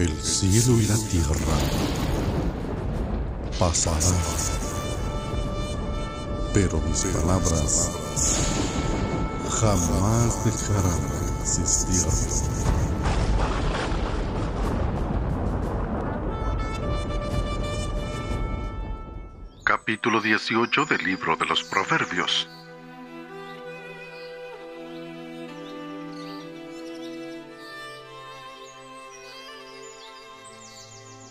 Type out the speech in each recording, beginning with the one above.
El cielo y la tierra pasarán, pero mis palabras jamás dejarán de existir. Capítulo 18 del libro de los Proverbios.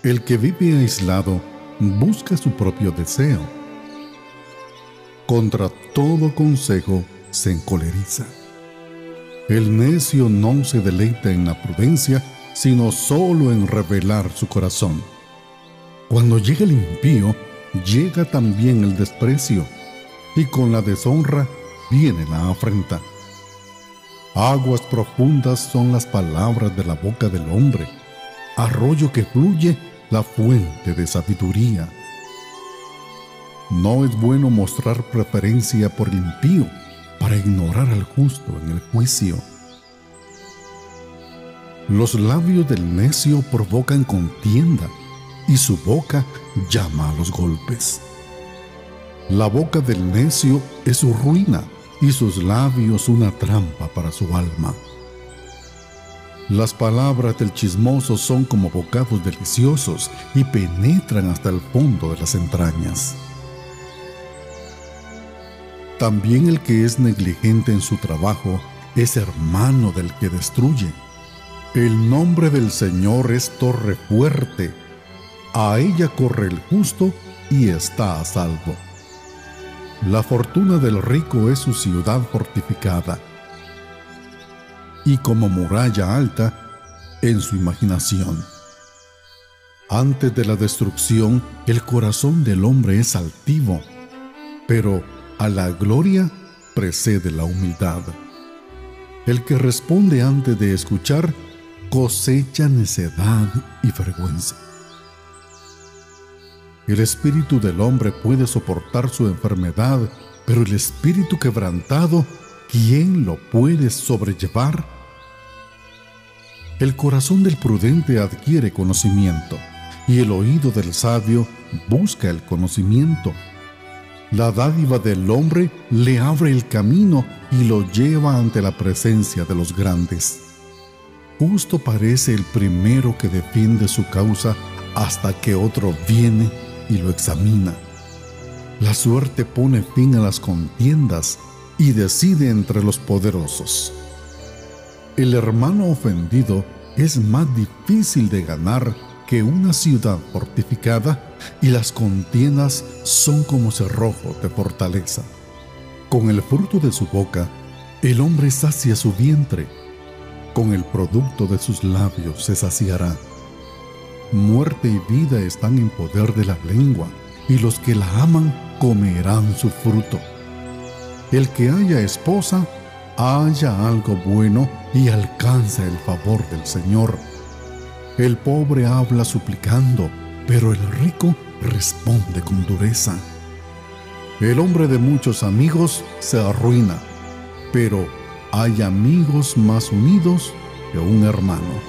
El que vive aislado busca su propio deseo. Contra todo consejo se encoleriza. El necio no se deleita en la prudencia, sino solo en revelar su corazón. Cuando llega el impío, llega también el desprecio, y con la deshonra viene la afrenta. Aguas profundas son las palabras de la boca del hombre, arroyo que fluye la fuente de sabiduría. No es bueno mostrar preferencia por el impío para ignorar al justo en el juicio. Los labios del necio provocan contienda y su boca llama a los golpes. La boca del necio es su ruina y sus labios una trampa para su alma. Las palabras del chismoso son como bocados deliciosos y penetran hasta el fondo de las entrañas. También el que es negligente en su trabajo es hermano del que destruye. El nombre del Señor es torre fuerte. A ella corre el justo y está a salvo. La fortuna del rico es su ciudad fortificada y como muralla alta en su imaginación. Antes de la destrucción, el corazón del hombre es altivo, pero a la gloria precede la humildad. El que responde antes de escuchar cosecha necedad y vergüenza. El espíritu del hombre puede soportar su enfermedad, pero el espíritu quebrantado, ¿quién lo puede sobrellevar? El corazón del prudente adquiere conocimiento, y el oído del sabio busca el conocimiento. La dádiva del hombre le abre el camino y lo lleva ante la presencia de los grandes. Justo parece el primero que defiende su causa hasta que otro viene y lo examina. La suerte pone fin a las contiendas y decide entre los poderosos. El hermano ofendido es más difícil de ganar que una ciudad fortificada y las contiendas son como cerrojo de fortaleza. Con el fruto de su boca, el hombre sacia su vientre, con el producto de sus labios se saciará. Muerte y vida están en poder de la lengua, y los que la aman comerán su fruto. El que haya esposa, haya algo bueno y alcanza el favor del Señor. El pobre habla suplicando, pero el rico responde con dureza. El hombre de muchos amigos se arruina, pero hay amigos más unidos que un hermano.